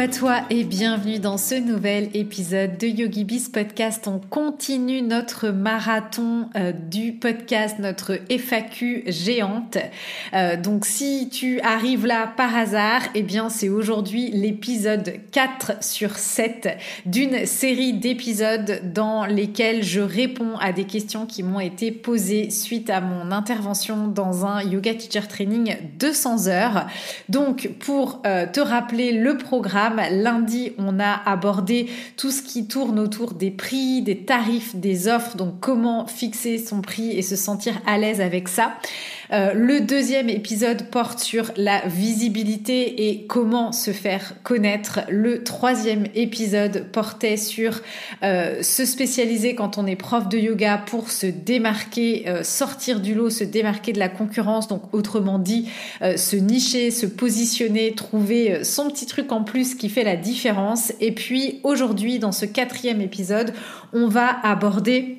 à toi et bienvenue dans ce nouvel épisode de YogiBiz Podcast. On continue notre marathon euh, du podcast, notre FAQ géante. Euh, donc si tu arrives là par hasard, eh bien c'est aujourd'hui l'épisode 4 sur 7 d'une série d'épisodes dans lesquels je réponds à des questions qui m'ont été posées suite à mon intervention dans un Yoga Teacher Training 200 heures. Donc pour euh, te rappeler le programme, Lundi, on a abordé tout ce qui tourne autour des prix, des tarifs, des offres, donc comment fixer son prix et se sentir à l'aise avec ça. Euh, le deuxième épisode porte sur la visibilité et comment se faire connaître. Le troisième épisode portait sur euh, se spécialiser quand on est prof de yoga pour se démarquer, euh, sortir du lot, se démarquer de la concurrence. Donc autrement dit, se nicher, se positionner, trouver son petit truc en plus qui fait la différence. Et puis aujourd'hui, dans ce quatrième épisode, on va aborder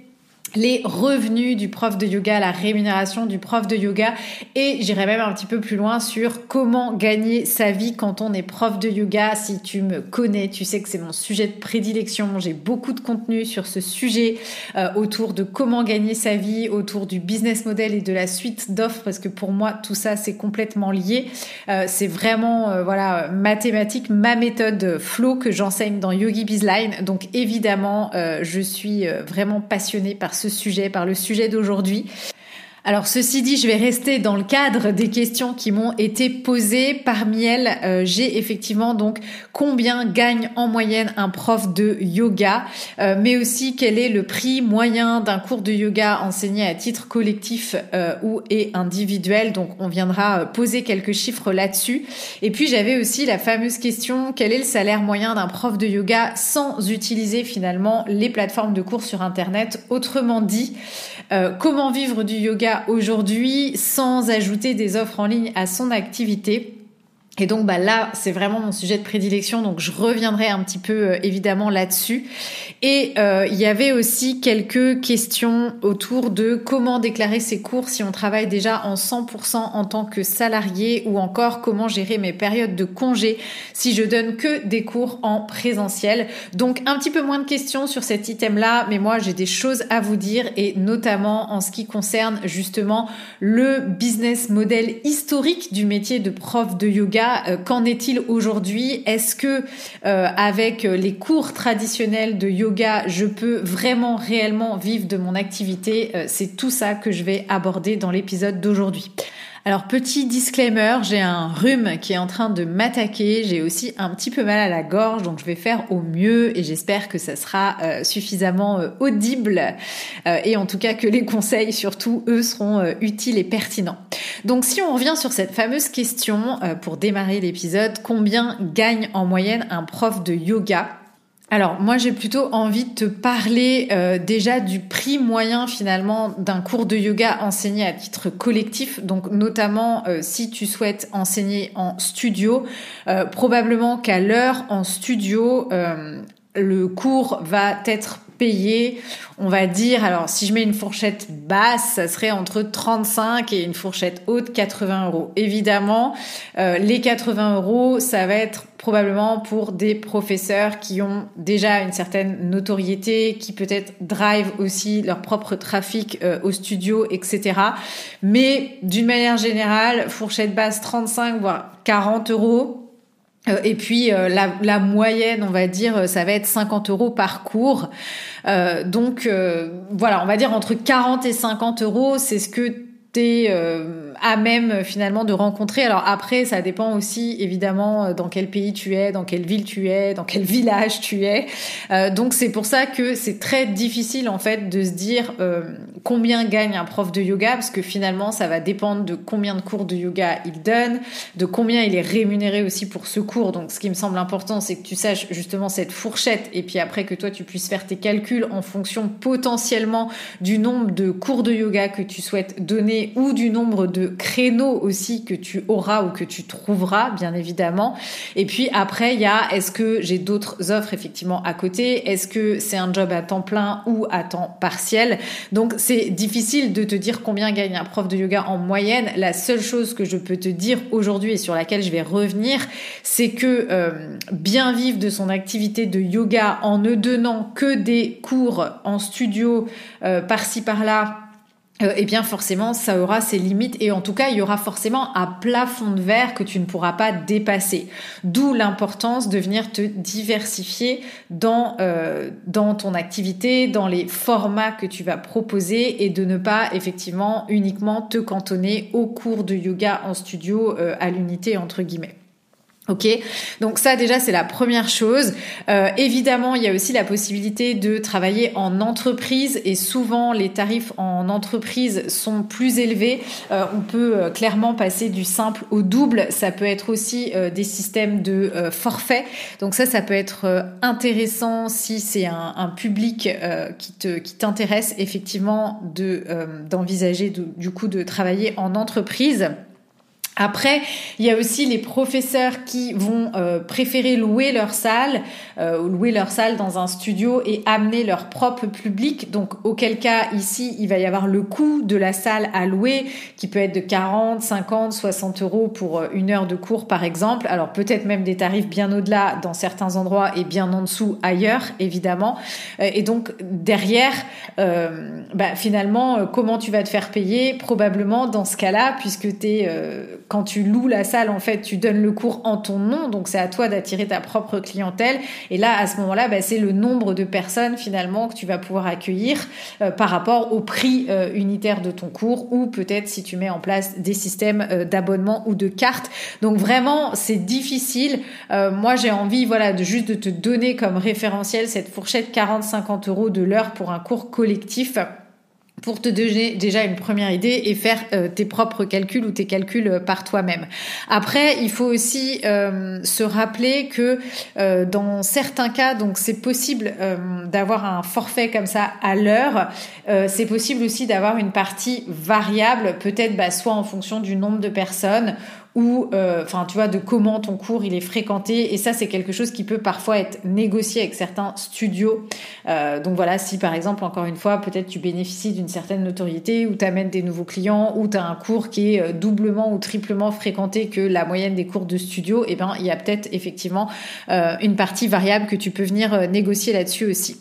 les revenus du prof de yoga, la rémunération du prof de yoga et j'irai même un petit peu plus loin sur comment gagner sa vie quand on est prof de yoga. Si tu me connais, tu sais que c'est mon sujet de prédilection. J'ai beaucoup de contenu sur ce sujet euh, autour de comment gagner sa vie, autour du business model et de la suite d'offres parce que pour moi tout ça c'est complètement lié. Euh, c'est vraiment euh, voilà mathématique, ma méthode flow que j'enseigne dans Yogi Bizline. Donc évidemment, je suis vraiment passionnée par ce sujet, par le sujet d'aujourd'hui. Alors ceci dit, je vais rester dans le cadre des questions qui m'ont été posées. Parmi elles, euh, j'ai effectivement donc combien gagne en moyenne un prof de yoga, euh, mais aussi quel est le prix moyen d'un cours de yoga enseigné à titre collectif euh, ou et individuel? Donc on viendra poser quelques chiffres là-dessus. Et puis j'avais aussi la fameuse question quel est le salaire moyen d'un prof de yoga sans utiliser finalement les plateformes de cours sur internet? Autrement dit, comment vivre du yoga aujourd'hui sans ajouter des offres en ligne à son activité. Et donc bah là, c'est vraiment mon sujet de prédilection, donc je reviendrai un petit peu euh, évidemment là-dessus. Et euh, il y avait aussi quelques questions autour de comment déclarer ses cours si on travaille déjà en 100% en tant que salarié ou encore comment gérer mes périodes de congé si je donne que des cours en présentiel. Donc un petit peu moins de questions sur cet item-là, mais moi j'ai des choses à vous dire et notamment en ce qui concerne justement le business model historique du métier de prof de yoga euh, qu'en est-il aujourd'hui? Est-ce que euh, avec les cours traditionnels de yoga, je peux vraiment réellement vivre de mon activité? Euh, C'est tout ça que je vais aborder dans l'épisode d'aujourd'hui. Alors petit disclaimer, j'ai un rhume qui est en train de m'attaquer, j'ai aussi un petit peu mal à la gorge, donc je vais faire au mieux et j'espère que ça sera euh, suffisamment euh, audible. Euh, et en tout cas que les conseils surtout eux seront utiles et pertinents. Donc si on revient sur cette fameuse question pour démarrer l'épisode, combien gagne en moyenne un prof de yoga? Alors moi j'ai plutôt envie de te parler euh, déjà du prix moyen finalement d'un cours de yoga enseigné à titre collectif, donc notamment euh, si tu souhaites enseigner en studio, euh, probablement qu'à l'heure en studio le cours va être on va dire, alors si je mets une fourchette basse, ça serait entre 35 et une fourchette haute 80 euros. Évidemment, les 80 euros, ça va être probablement pour des professeurs qui ont déjà une certaine notoriété, qui peut-être drive aussi leur propre trafic euh, au studio, etc. Mais d'une manière générale, fourchette basse 35 voire 40 euros. Euh, et puis euh, la, la, moyenne, on va dire, ça va être 50 euros par cours. donc voilà, on va dire entre 40 et 50 euros, c'est ce que tu es à même finalement de rencontrer. Alors après, ça dépend aussi évidemment dans quel pays tu es, dans quelle ville tu es, dans quel village tu es. donc c'est pour ça que c'est très difficile en fait de se dire combien gagne un prof de yoga parce que finalement ça va dépendre de combien de cours de yoga il donne, de combien il est rémunéré aussi pour ce cours. Donc ce qui me semble important, c'est que tu saches justement cette fourchette et puis après que toi tu puisses faire tes calculs en fonction potentiellement du nombre de cours de yoga que tu souhaites donner ou du nombre de créneaux aussi que tu auras ou que tu trouveras, bien évidemment. Et puis après, il y a est-ce que j'ai d'autres offres effectivement à côté? Est-ce que c'est un job à temps plein ou à temps partiel? Donc c'est difficile de te dire combien gagne un prof de yoga en moyenne. La seule chose que je peux te dire aujourd'hui et sur laquelle je vais revenir, c'est que euh, bien vivre de son activité de yoga en ne donnant que des cours en studio euh, par-ci par-là, euh, eh bien forcément ça aura ses limites et en tout cas il y aura forcément un plafond de verre que tu ne pourras pas dépasser. D'où l'importance de venir te diversifier dans euh, dans ton activité, dans les formats que tu vas proposer et de ne pas effectivement uniquement te cantonner au cours de yoga en studio euh, à l'unité entre guillemets. Ok, donc ça déjà c'est la première chose. Euh, évidemment, il y a aussi la possibilité de travailler en entreprise et souvent les tarifs en entreprise sont plus élevés. Euh, on peut euh, clairement passer du simple au double. Ça peut être aussi des systèmes de forfait. Donc ça, ça peut être intéressant si c'est un, un, public qui te qui t'intéresse effectivement de d'envisager du coup de travailler en entreprise. Après, il y a aussi les professeurs qui vont euh, préférer louer leur salle, euh, louer leur salle dans un studio et amener leur propre public. Donc, auquel cas, ici, il va y avoir le coût de la salle à louer, qui peut être de 40, 50, 60 euros pour euh, une heure de cours, par exemple. Alors, peut-être même des tarifs bien au-delà dans certains endroits et bien en dessous ailleurs, évidemment. et donc, derrière, bah, finalement, comment tu vas te faire payer? Probablement dans ce cas-là, puisque tu es quand tu loues la salle, en fait, tu donnes le cours en ton nom, donc c'est à toi d'attirer ta propre clientèle. Et là, à ce moment-là, bah, c'est le nombre de personnes finalement que tu vas pouvoir accueillir euh, par rapport au prix euh, unitaire de ton cours, ou peut-être si tu mets en place des systèmes euh, d'abonnement ou de cartes. Donc vraiment, c'est difficile. moi, j'ai envie, voilà, de juste de te donner comme référentiel cette fourchette 40-50 euros de l'heure pour un cours collectif pour te donner déjà une première idée et faire euh, tes propres calculs ou tes calculs euh, par toi-même. Après, il faut aussi euh, se rappeler que dans certains cas, donc c'est possible d'avoir un forfait comme ça à l'heure. c'est possible aussi d'avoir une partie variable, peut-être bah, soit en fonction du nombre de personnes ou euh, enfin tu vois de comment ton cours il est fréquenté. Et ça c'est quelque chose qui peut parfois être négocié avec certains studios. Euh, donc voilà si par exemple encore une fois peut-être tu bénéficies d'une certaine notoriété ou tu des nouveaux clients ou tu un cours qui est euh, doublement ou triplement fréquenté que la moyenne des cours de studio et eh ben il y a peut-être effectivement une partie variable que tu peux venir négocier là-dessus aussi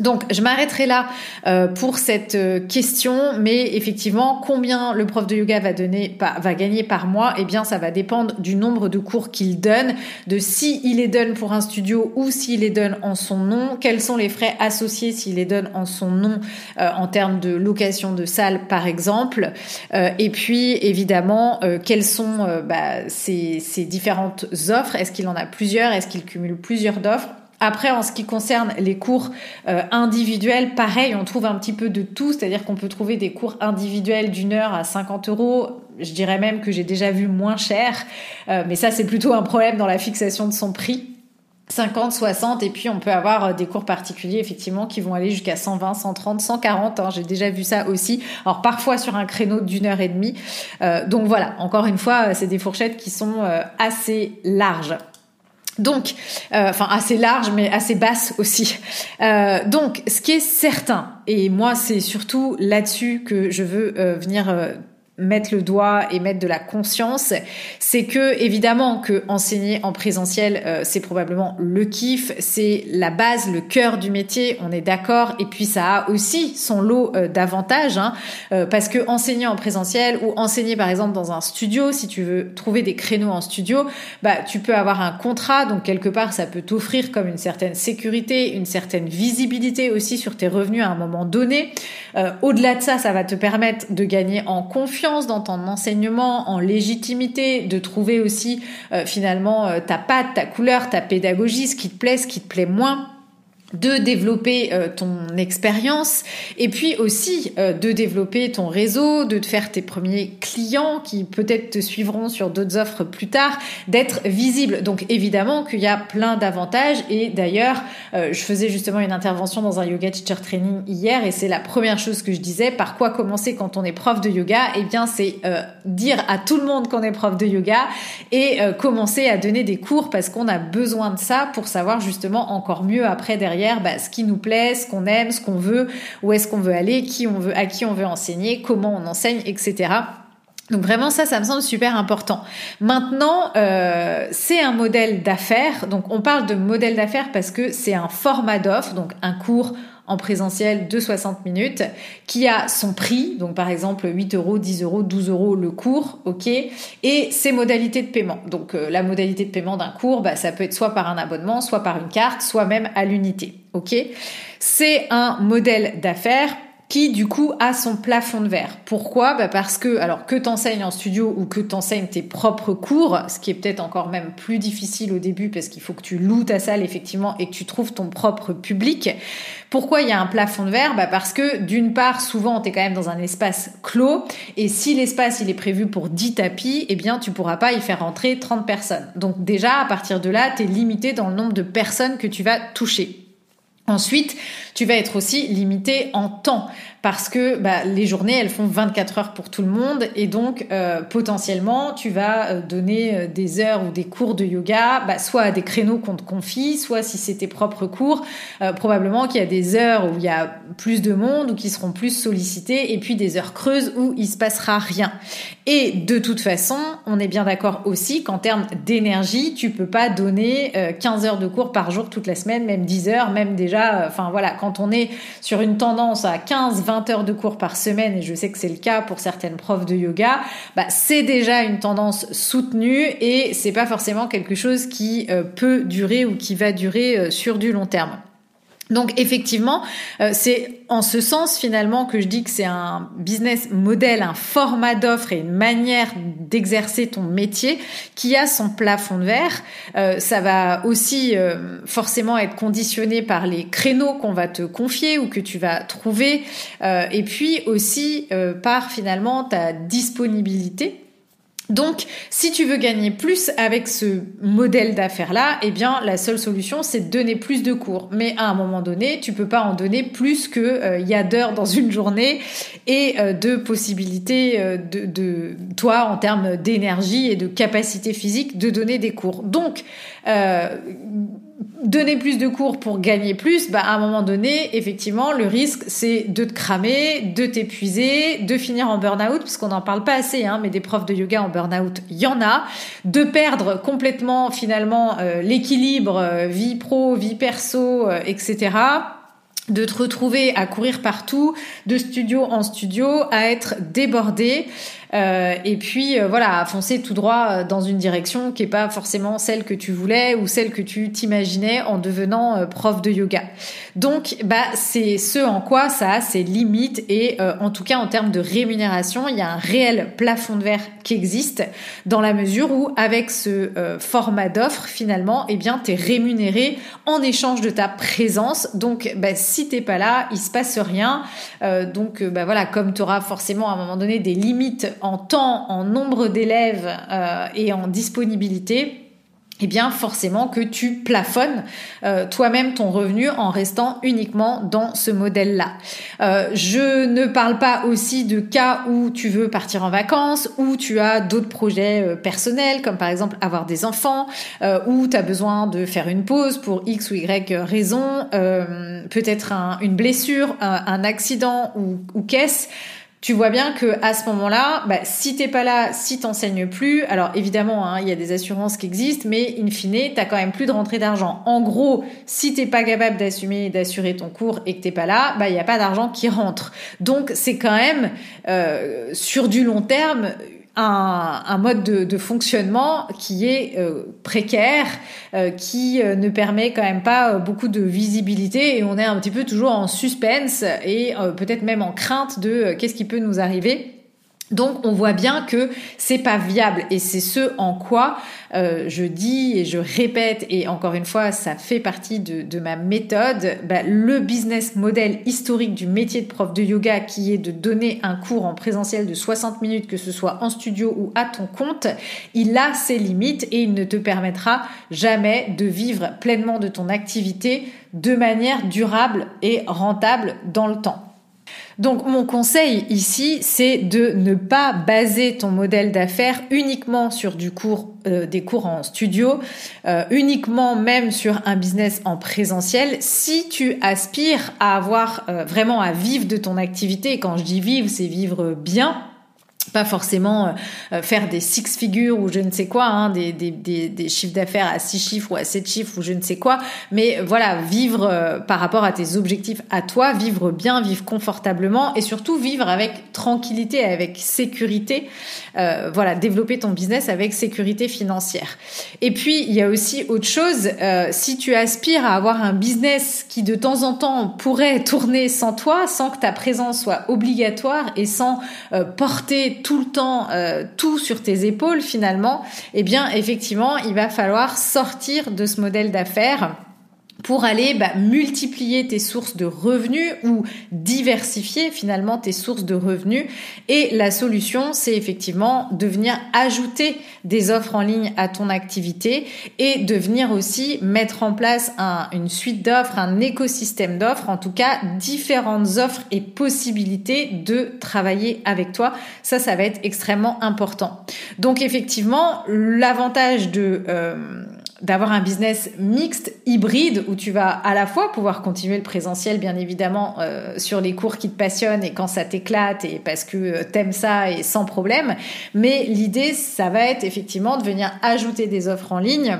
donc, je m'arrêterai là euh, pour cette euh, question, mais effectivement, combien le prof de yoga va gagner par mois Eh bien, ça va dépendre du nombre de cours qu'il donne, de si il les donne pour un studio ou s'il les donne en son nom, quels sont les frais associés s'il les donne en son nom euh, en termes de location de salle, par exemple, et puis évidemment, quelles sont bah, ces, ces différentes offres? Est-ce qu'il en a plusieurs? Est-ce qu'il cumule plusieurs d'offres après, en ce qui concerne les cours euh, individuels, pareil, on trouve un petit peu de tout, c'est-à-dire qu'on peut trouver des cours individuels d'une heure à 50 euros. Je dirais même que j'ai déjà vu moins cher, euh, mais ça c'est plutôt un problème dans la fixation de son prix. 50, 60, et puis on peut avoir euh, des cours particuliers effectivement qui vont aller jusqu'à 120, 130, 140. J'ai déjà vu ça aussi. Alors parfois sur un créneau d'une heure et demie. donc voilà, encore une fois, c'est des fourchettes qui sont assez larges. Donc, euh, enfin assez large, mais assez basse aussi. Euh, donc, ce qui est certain, et moi c'est surtout là-dessus que je veux euh, venir mettre le doigt et mettre de la conscience, c'est que évidemment que enseigner en présentiel, euh, c'est probablement le kiff, c'est la base, le cœur du métier, on est d'accord. Et puis ça a aussi son lot euh, d'avantages, hein, euh, parce que enseigner en présentiel ou enseigner par exemple dans un studio, si tu veux trouver des créneaux en studio, bah tu peux avoir un contrat, donc quelque part ça peut t'offrir comme une certaine sécurité, une certaine visibilité aussi sur tes revenus à un moment donné. Au-delà de ça, ça va te permettre de gagner en confiance dans ton enseignement, en légitimité, de trouver aussi finalement ta patte, ta couleur, ta pédagogie, ce qui te plaît, ce qui te plaît moins de développer euh, ton expérience et puis aussi euh, de développer ton réseau, de te faire tes premiers clients qui peut-être te suivront sur d'autres offres plus tard, d'être visible. Donc évidemment qu'il y a plein d'avantages et d'ailleurs euh, je faisais justement une intervention dans un yoga teacher training hier et c'est la première chose que je disais, par quoi commencer quand on est prof de yoga? Eh bien c'est dire à tout le monde qu'on est prof de yoga et commencer à donner des cours parce qu'on a besoin de ça pour savoir justement encore mieux après derrière bah, ce qui nous plaît, ce qu'on aime, ce qu'on veut, où est-ce qu'on veut aller, qui on veut, à qui on veut enseigner, comment on enseigne, etc. Donc vraiment ça, ça me semble super important. Maintenant, euh, c'est un modèle d'affaires. Donc on parle de modèle d'affaires parce que c'est un format d'offre, donc un cours en présentiel de 60 minutes, qui a son prix, donc par exemple 8 euros, 10 euros, 12 euros le cours, ok, et ses modalités de paiement. Donc euh, la modalité de paiement d'un cours, bah, ça peut être soit par un abonnement, soit par une carte, soit même à l'unité, ok. C'est un modèle d'affaires qui du coup a son plafond de verre. Pourquoi? Bah Parce que, alors que t'enseignes en studio ou que t'enseignes tes propres cours, ce qui est peut-être encore même plus difficile au début parce qu'il faut que tu loues ta salle effectivement et que tu trouves ton propre public. Pourquoi il y a un plafond de verre? Bah Parce que d'une part, souvent, tu es quand même dans un espace clos et si l'espace il est prévu pour 10 tapis, eh bien tu pourras pas y faire rentrer 30 personnes. Donc déjà, à partir de là, tu es limité dans le nombre de personnes que tu vas toucher. Ensuite, tu vas être aussi limité en temps parce que bah, les journées, elles font 24 heures pour tout le monde et donc euh, potentiellement, tu vas euh, donner euh, des heures ou des cours de yoga, bah, soit à des créneaux qu'on te confie, soit si c'est tes propres cours, probablement qu'il y a des heures où il y a plus de monde ou qui seront plus sollicités et puis des heures creuses où il se passera rien. Et de toute façon, on est bien d'accord aussi qu'en termes d'énergie, tu peux pas donner 15 heures de cours par jour toute la semaine, même 10 heures, même déjà, enfin voilà, quand on est sur une tendance à 15, 20 heures de cours par semaine, et je sais que c'est le cas pour certaines profs de yoga, bah, c'est déjà une tendance soutenue et c'est pas forcément quelque chose qui euh, peut durer ou qui va durer euh, sur du long terme. Donc effectivement, euh, c'est en ce sens finalement que je dis que c'est un business model, un format d'offre et une manière d'exercer ton métier qui a son plafond de verre. Euh, ça va aussi euh, forcément être conditionné par les créneaux qu'on va te confier ou que tu vas trouver, et puis aussi par finalement ta disponibilité donc, si tu veux gagner plus avec ce modèle d'affaires-là, eh bien, la seule solution, c'est de donner plus de cours. Mais à un moment donné, tu peux pas en donner plus que euh, y a d'heures dans une journée et euh, de possibilités euh, de, de, toi en termes d'énergie et de capacité physique de donner des cours. Donc, donner plus de cours pour gagner plus, bah à un moment donné, effectivement, le risque c'est de te cramer, de t'épuiser, de finir en burn-out, parce qu'on n'en parle pas assez, hein, mais des profs de yoga en burn-out, il y en a, de perdre complètement finalement euh, l'équilibre euh, vie pro, vie perso, euh, etc de te retrouver à courir partout, de studio en studio, à être débordé. Euh, et puis euh, voilà, foncer tout droit euh, dans une direction qui est pas forcément celle que tu voulais ou celle que tu t'imaginais en devenant prof de yoga. Donc bah c'est ce en quoi ça a ses limites et en tout cas en termes de rémunération, il y a un réel plafond de verre qui existe dans la mesure où avec ce format d'offre finalement, eh bien tu es rémunéré en échange de ta présence. Donc bah, si t'es pas là, il se passe rien. donc bah voilà, comme tu auras forcément à un moment donné des limites en temps, en nombre d'élèves euh, et en disponibilité, eh bien forcément que tu plafonnes euh, toi-même ton revenu en restant uniquement dans ce modèle-là. Euh, je ne parle pas aussi de cas où tu veux partir en vacances, où tu as d'autres projets personnels, comme par exemple avoir des enfants, où tu as besoin de faire une pause pour X ou Y raison, peut-être une blessure, un, accident ou, ou qu'est-ce tu vois bien que à ce moment-là, bah, si t'es pas là, si t'enseignes plus, alors évidemment, hein, il y a des assurances qui existent, mais in fine, t'as quand même plus de rentrée d'argent. En gros, si t'es pas capable d'assumer, d'assurer ton cours et que t'es pas là, bah il y a pas d'argent qui rentre. Donc c'est quand même euh, sur du long terme un, mode de, fonctionnement qui est euh, précaire, euh, qui euh, ne permet quand même pas beaucoup de visibilité et on est un petit peu toujours en suspense et peut-être même en crainte de qu'est-ce qui peut nous arriver. Donc on voit bien que c'est pas viable et c'est ce en quoi euh, je dis et je répète et encore une fois ça fait partie de, ma méthode. Bah, le business model historique du métier de prof de yoga qui est de donner un cours en présentiel de 60 minutes que ce soit en studio ou à ton compte, il a ses limites et il ne te permettra jamais de vivre pleinement de ton activité de manière durable et rentable dans le temps. Donc mon conseil ici, c'est de ne pas baser ton modèle d'affaires uniquement sur du cours, euh, des cours en studio, euh, uniquement même sur un business en présentiel. Si tu aspires à avoir euh, vraiment à vivre de ton activité, quand je dis vivre, c'est vivre bien, pas forcément euh, euh, faire des six figures ou je ne sais quoi, hein, des, des, des, chiffres d'affaires à six chiffres ou à sept chiffres ou je ne sais quoi, mais voilà, vivre euh, par rapport à tes objectifs à toi, vivre bien, vivre confortablement et surtout vivre avec tranquillité, avec sécurité, euh, voilà, développer ton business avec sécurité financière. Et puis, il y a aussi autre chose, si tu aspires à avoir un business qui de temps en temps pourrait tourner sans toi, sans que ta présence soit obligatoire et sans porter tout le temps euh, tout sur tes épaules finalement, eh bien effectivement, il va falloir sortir de ce modèle d'affaires pour aller bah, multiplier tes sources de revenus ou diversifier finalement tes sources de revenus. Et la solution, c'est effectivement de venir ajouter des offres en ligne à ton activité et de venir aussi mettre en place une suite d'offres, un écosystème d'offres, en tout cas différentes offres et possibilités de travailler avec toi. Ça, ça va être extrêmement important. Donc effectivement, l'avantage de... Euh, d'avoir un business mixte, hybride, où tu vas à la fois pouvoir continuer le présentiel, bien évidemment, euh, sur les cours qui te passionnent et quand ça t'éclate et parce que euh, t'aimes ça et sans problème. Mais l'idée, ça va être effectivement de venir ajouter des offres en ligne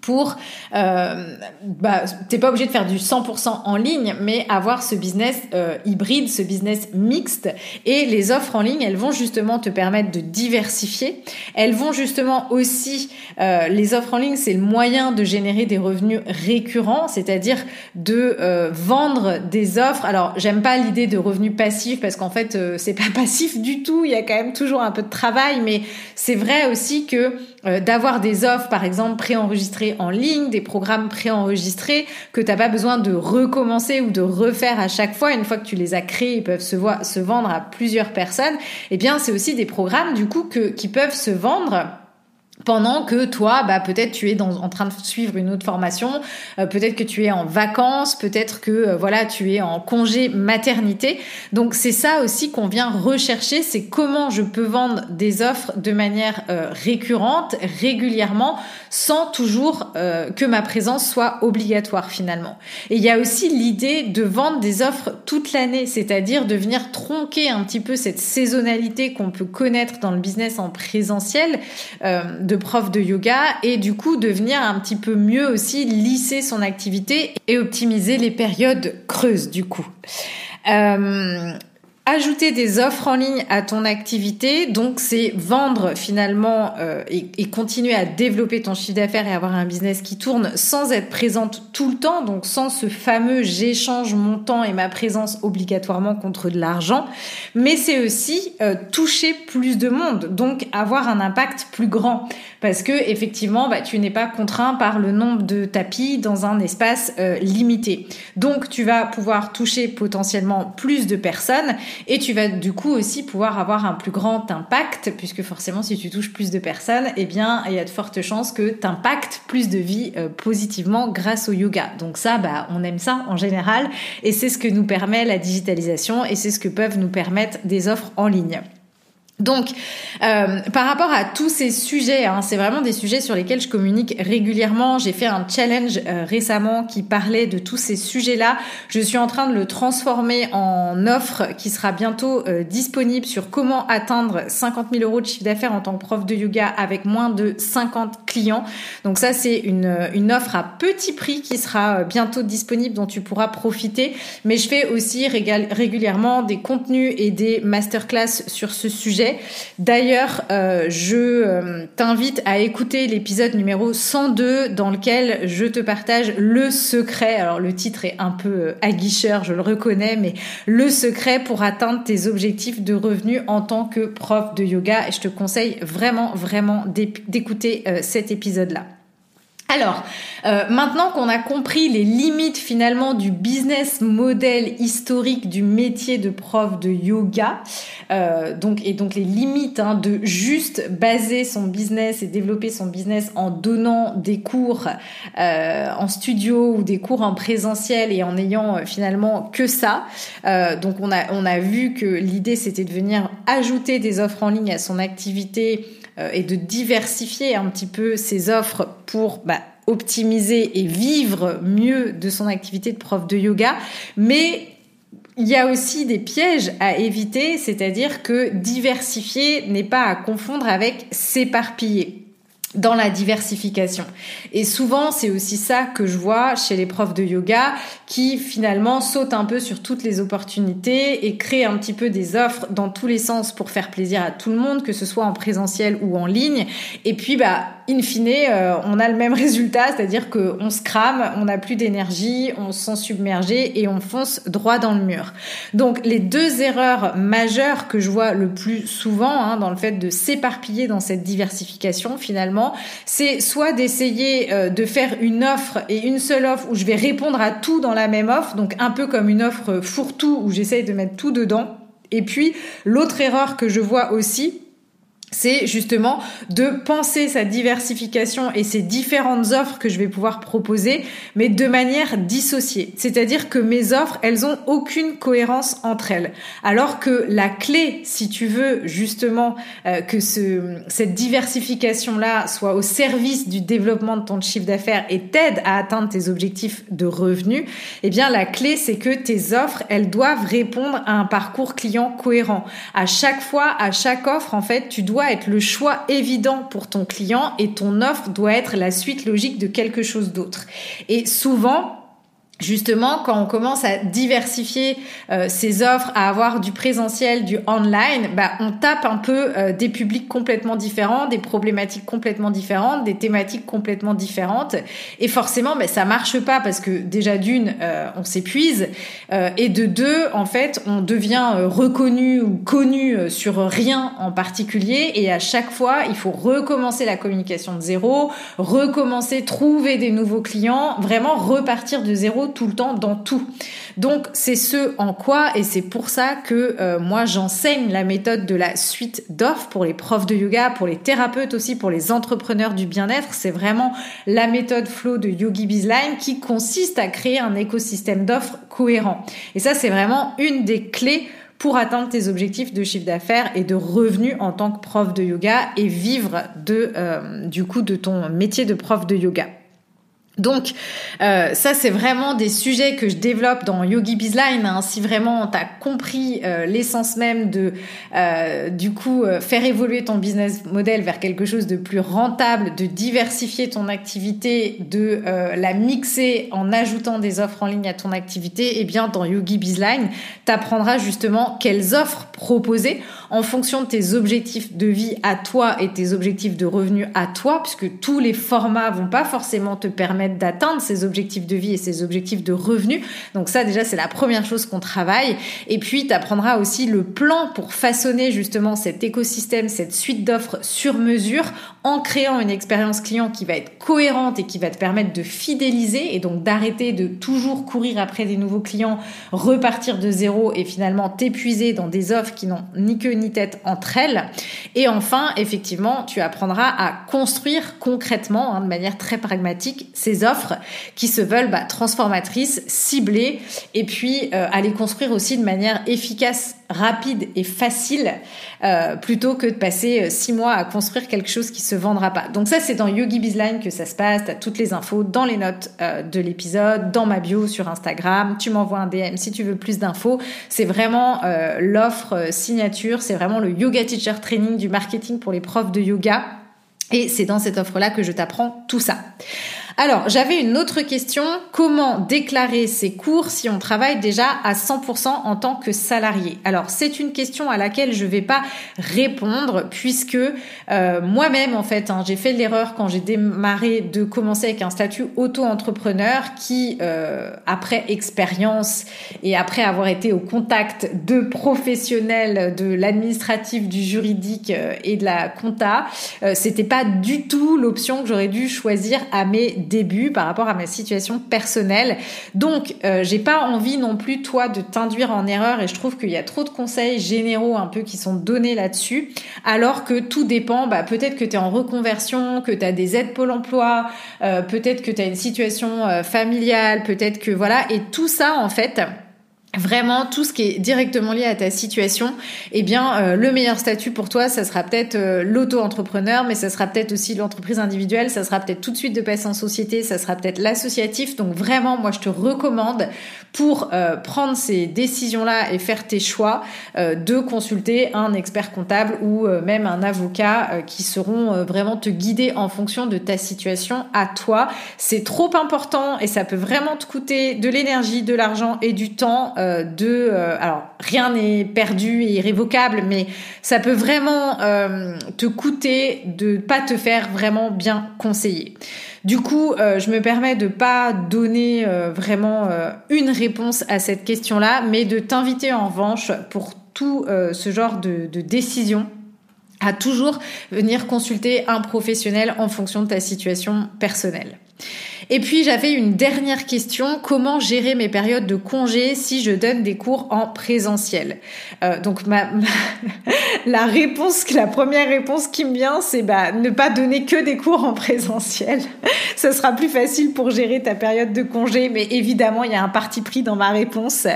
pour euh, bah, t'es pas obligé de faire du 100% en ligne mais avoir ce business euh, hybride ce business mixte. Et les offres en ligne elles vont justement te permettre de diversifier. Elles vont justement aussi euh, les offres en ligne c'est le moyen de générer des revenus récurrents c'est-à-dire de euh, vendre des offres. Alors j'aime pas l'idée de revenus passifs parce qu'en fait euh, c'est pas passif du tout. Il y a quand même toujours un peu de travail mais c'est vrai aussi que d'avoir des offres par exemple préenregistrées en ligne, des programmes préenregistrés que t'as pas besoin de recommencer ou de refaire à chaque fois. Une fois que tu les as créés, ils peuvent se, se vendre à plusieurs personnes. Eh bien, c'est aussi des programmes du coup que, qui peuvent se vendre pendant que toi, bah, peut-être tu es dans, en train de suivre une autre formation, euh, peut-être que tu es en vacances, peut-être que euh, voilà tu es en congé maternité. Donc c'est ça aussi qu'on vient rechercher, c'est comment je peux vendre des offres de manière euh, récurrente, régulièrement, sans toujours que ma présence soit obligatoire finalement. Et il y a aussi l'idée de vendre des offres toute l'année, c'est-à-dire de venir tronquer un petit peu cette saisonnalité qu'on peut connaître dans le business en présentiel de prof de yoga et du coup devenir un petit peu mieux aussi lisser son activité et optimiser les périodes creuses du coup. Euh, Ajouter des offres en ligne à ton activité, donc c'est vendre finalement euh, et, continuer à développer ton chiffre d'affaires et avoir un business qui tourne sans être présente tout le temps, donc sans ce fameux j'échange mon temps et ma présence obligatoirement contre de l'argent, mais c'est aussi euh, toucher plus de monde, donc avoir un impact plus grand, parce que effectivement, bah, tu n'es pas contraint par le nombre de tapis dans un espace euh, limité. Donc tu vas pouvoir toucher potentiellement plus de personnes et tu vas du coup aussi pouvoir avoir un plus grand impact puisque forcément si tu touches plus de personnes, eh bien il y a de fortes chances que tu impactes plus de vie euh, positivement grâce au yoga. Donc ça, bah, on aime ça en général et c'est ce que nous permet la digitalisation et c'est ce que peuvent nous permettre des offres en ligne. Donc, euh, par rapport à tous ces sujets, hein, c'est vraiment des sujets sur lesquels je communique régulièrement. J'ai fait un challenge euh, récemment qui parlait de tous ces sujets-là. Je suis en train de le transformer en offre qui sera bientôt euh, disponible sur comment atteindre 50 000 euros de chiffre d'affaires en tant que prof de yoga avec moins de 50 clients. Donc ça, c'est une, une offre à petit prix qui sera bientôt disponible dont tu pourras profiter. Mais je fais aussi régulièrement des contenus et des masterclass sur ce sujet. D'ailleurs, euh, je euh, t'invite à écouter l'épisode numéro 102 dans lequel je te partage le secret. Alors le titre est un peu aguicheur, je le reconnais, mais le secret pour atteindre tes objectifs de revenus en tant que prof de yoga. Et je te conseille vraiment, vraiment d'écouter cet épisode-là. Alors, euh, maintenant qu'on a compris les limites finalement du business model historique du métier de prof de yoga, euh, donc et donc les limites hein, de juste baser son business et développer son business en donnant des cours euh, en studio ou des cours en présentiel et en ayant finalement que ça. donc on a on a vu que l'idée c'était de venir ajouter des offres en ligne à son activité et de diversifier un petit peu ses offres pour bah, optimiser et vivre mieux de son activité de prof de yoga, mais il y a aussi des pièges à éviter, c'est-à-dire que diversifier n'est pas à confondre avec s'éparpiller dans la diversification. Et souvent, c'est aussi ça que je vois chez les profs de yoga qui finalement sautent un peu sur toutes les opportunités et créent un petit peu des offres dans tous les sens pour faire plaisir à tout le monde, que ce soit en présentiel ou en ligne. Et puis, bah, in fine, euh, on a le même résultat, c'est-à-dire qu'on se crame, on n'a plus d'énergie, on se sent submergé et on fonce droit dans le mur. Donc, les deux erreurs majeures que je vois le plus souvent hein, dans le fait de s'éparpiller dans cette diversification, finalement, c'est soit d'essayer euh, de faire une offre et une seule offre où je vais répondre à tout dans la même offre, donc un peu comme une offre fourre-tout où j'essaye de mettre tout dedans. Et puis l'autre erreur que je vois aussi, c'est justement de penser sa diversification et ces différentes offres que je vais pouvoir proposer, mais de manière dissociée. C'est-à-dire que mes offres, elles ont aucune cohérence entre elles. Alors que la clé, si tu veux justement euh, que ce, cette diversification-là soit au service du développement de ton chiffre d'affaires et t'aide à atteindre tes objectifs de revenus, eh bien la clé, c'est que tes offres, elles doivent répondre à un parcours client cohérent. À chaque fois, à chaque offre, en fait, tu dois être le choix évident pour ton client et ton offre doit être la suite logique de quelque chose d'autre. Et souvent, justement, quand on commence à diversifier euh, ses offres, à avoir du présentiel, du online, bah, on tape un peu euh, des publics complètement différents, des problématiques complètement différentes, des thématiques complètement différentes. Et forcément, bah, ça marche pas parce que déjà d'une, euh, on s'épuise, et de deux, en fait, on devient reconnu ou connu sur rien en particulier. Et à chaque fois, il faut recommencer la communication de zéro, recommencer, trouver des nouveaux clients, vraiment repartir de zéro tout le temps dans tout. Donc c'est ce en quoi, et c'est pour ça que euh, moi j'enseigne la méthode de la suite d'offres pour les profs de yoga, pour les thérapeutes aussi, pour les entrepreneurs du bien-être. C'est vraiment la méthode flow de Yogi Bizline qui consiste à créer un écosystème d'offres cohérent. Et ça c'est vraiment une des clés pour atteindre tes objectifs de chiffre d'affaires et de revenus en tant que prof de yoga et vivre de euh, du coup de ton métier de prof de yoga. Donc euh, ça c'est vraiment des sujets que je développe dans Yogi Bizline. Hein. Si vraiment tu as compris euh, l'essence même de euh, du coup faire évoluer ton business model vers quelque chose de plus rentable, de diversifier ton activité, de la mixer en ajoutant des offres en ligne à ton activité, eh bien dans Yogi Bizline, tu apprendras justement quelles offres proposer en fonction de tes objectifs de vie à toi et tes objectifs de revenus à toi, puisque tous les formats vont pas forcément te permettre d'atteindre ces objectifs de vie et ces objectifs de revenus. Donc ça déjà c'est la première chose qu'on travaille. Et puis tu apprendras aussi le plan pour façonner justement cet écosystème, cette suite d'offres sur mesure en créant une expérience client qui va être cohérente et qui va te permettre de fidéliser et donc d'arrêter de toujours courir après des nouveaux clients, repartir de zéro et finalement t'épuiser dans des offres qui n'ont ni queue ni tête entre elles. Et enfin, effectivement, tu apprendras à construire concrètement, hein, de manière très pragmatique, ces offres qui se veulent bah, transformatrices, ciblées, et puis euh, à les construire aussi de manière efficace, rapide et facile, euh, plutôt que de passer euh, six mois à construire quelque chose qui se vendra pas. Donc ça, c'est dans Yogi Bizline que ça se passe. Tu as toutes les infos dans les notes de l'épisode, dans ma bio sur Instagram. Tu m'envoies un DM si tu veux plus d'infos. C'est vraiment l'offre signature c'est vraiment le Yoga Teacher Training du marketing pour les profs de yoga. Et c'est dans cette offre-là que je t'apprends tout ça. Alors, j'avais une autre question. Comment déclarer ses cours si on travaille déjà à 100% en tant que salarié? Alors, c'est une question à laquelle je vais pas répondre puisque euh, moi-même, en fait, hein, j'ai fait l'erreur quand j'ai démarré de commencer avec un statut auto-entrepreneur qui, euh, après expérience et après avoir été au contact de professionnels de l'administratif, du juridique euh, et de la compta, c'était pas du tout l'option que j'aurais dû choisir à mes débuts par rapport à ma situation personnelle. Donc, euh, j'ai pas envie non plus toi de t'induire en erreur et je trouve qu'il y a trop de conseils généraux un peu qui sont donnés là-dessus, alors que tout dépend. Bah, peut-être que tu es en reconversion, que tu as des aides Pôle Emploi, euh, peut-être que tu as une situation euh, familiale, peut-être que voilà, et tout ça en fait vraiment tout ce qui est directement lié à ta situation, eh bien euh, le meilleur statut pour toi, ça sera peut-être euh, l'auto-entrepreneur, mais ça sera peut-être aussi l'entreprise individuelle, ça sera peut-être tout de suite de passer en société, ça sera peut-être l'associatif. Donc vraiment, moi je te recommande pour euh, prendre ces décisions-là et faire tes choix de consulter un expert comptable ou même un avocat qui seront vraiment te guider en fonction de ta situation à toi. C'est trop important et ça peut vraiment te coûter de l'énergie, de l'argent et du temps euh, de euh, alors rien n'est perdu et irrévocable mais ça peut vraiment euh, te coûter de pas te faire vraiment bien conseiller. Du coup, je me permets de pas donner vraiment une réponse à cette question-là, mais de t'inviter en revanche pour tout ce genre de, de décision à toujours venir consulter un professionnel en fonction de ta situation personnelle. Et puis j'avais une dernière question, comment gérer mes périodes de congé si je donne des cours en présentiel? Euh, Donc ma, la réponse, la première réponse qui me vient, c'est bah, ne pas donner que des cours en présentiel. Ce sera plus facile pour gérer ta période de congé, mais évidemment il y a un parti pris dans ma réponse.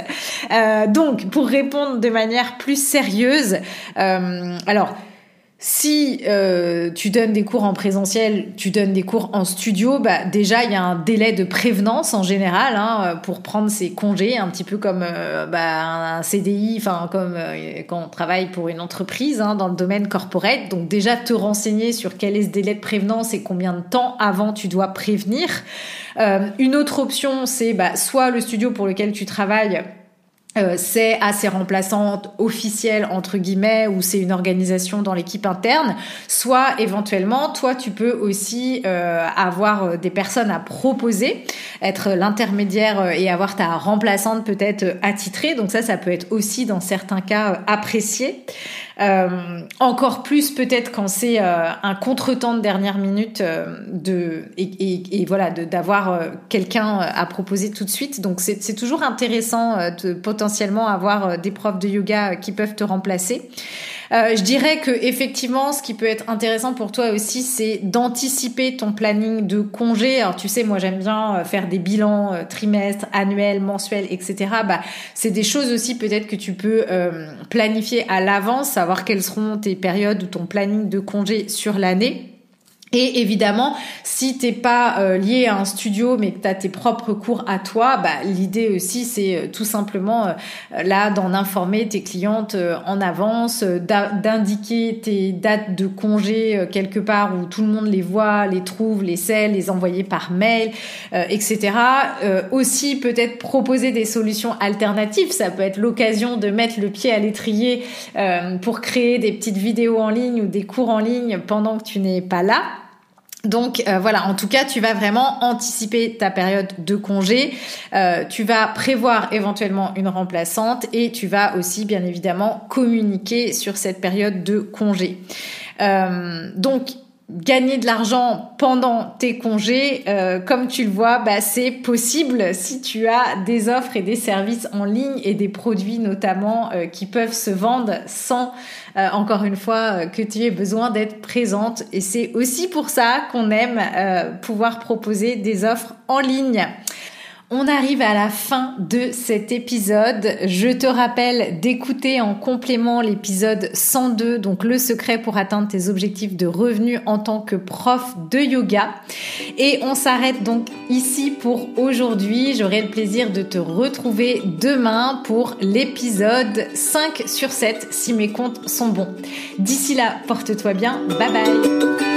Euh, donc pour répondre de manière plus sérieuse, euh, alors si euh, tu donnes des cours en présentiel, tu donnes des cours en studio, bah déjà il y a un délai de prévenance en général hein, pour prendre ses congés, un petit peu comme euh, bah, un CDI, enfin comme euh, quand on travaille pour une entreprise hein, dans le domaine corporate. Donc déjà te renseigner sur quel est ce délai de prévenance et combien de temps avant tu dois prévenir. une autre option, c'est bah, soit le studio pour lequel tu travailles euh, c'est à ses remplaçantes officielles entre guillemets ou c'est une organisation dans l'équipe interne. Soit éventuellement toi tu peux aussi euh, avoir euh, des personnes à proposer être l'intermédiaire et avoir ta remplaçante peut-être attitrée. Donc ça ça peut être aussi dans certains cas apprécié euh, encore plus peut-être quand c'est euh, un contretemps de dernière minute euh, de et, et, voilà d'avoir quelqu'un à proposer tout de suite. Donc c'est toujours intéressant potentiellement avoir des profs de yoga qui peuvent te remplacer. Euh, je dirais que effectivement, ce qui peut être intéressant pour toi aussi, c'est d'anticiper ton planning de congé. Alors tu sais, moi j'aime bien euh, faire des bilans euh, trimestres, annuels, mensuels, etc. Bah, c'est des choses aussi peut-être que tu peux planifier à l'avance, savoir quelles seront tes périodes ou ton planning de congé sur l'année. Et évidemment, si t'es pas euh, lié à un studio mais que tu as tes propres cours à toi, bah, l'idée aussi c'est euh, tout simplement euh, là d'en informer tes clientes en avance, d'indiquer tes dates de congé quelque part où tout le monde les voit, les trouve, les sait, les envoyer par mail, etc. aussi peut-être proposer des solutions alternatives. Ça peut être l'occasion de mettre le pied à l'étrier pour créer des petites vidéos en ligne ou des cours en ligne pendant que tu n'es pas là. Donc euh, voilà, en tout cas, tu vas vraiment anticiper ta période de congé. Euh, tu vas prévoir éventuellement une remplaçante et tu vas aussi bien évidemment communiquer sur cette période de congé. Euh, donc gagner de l'argent pendant tes congés, euh, comme tu le vois, bah, c'est possible si tu as des offres et des services en ligne et des produits notamment euh, qui peuvent se vendre sans, euh, encore une fois, que tu aies besoin d'être présente. Et c'est aussi pour ça qu'on aime pouvoir proposer des offres en ligne. On arrive à la fin de cet épisode. Je te rappelle d'écouter en complément l'épisode 102, donc le secret pour atteindre tes objectifs de revenus en tant que prof de yoga. Et on s'arrête donc ici pour aujourd'hui. J'aurai le plaisir de te retrouver demain pour l'épisode 5 sur 7 si mes comptes sont bons. D'ici là, porte-toi bien. Bye bye.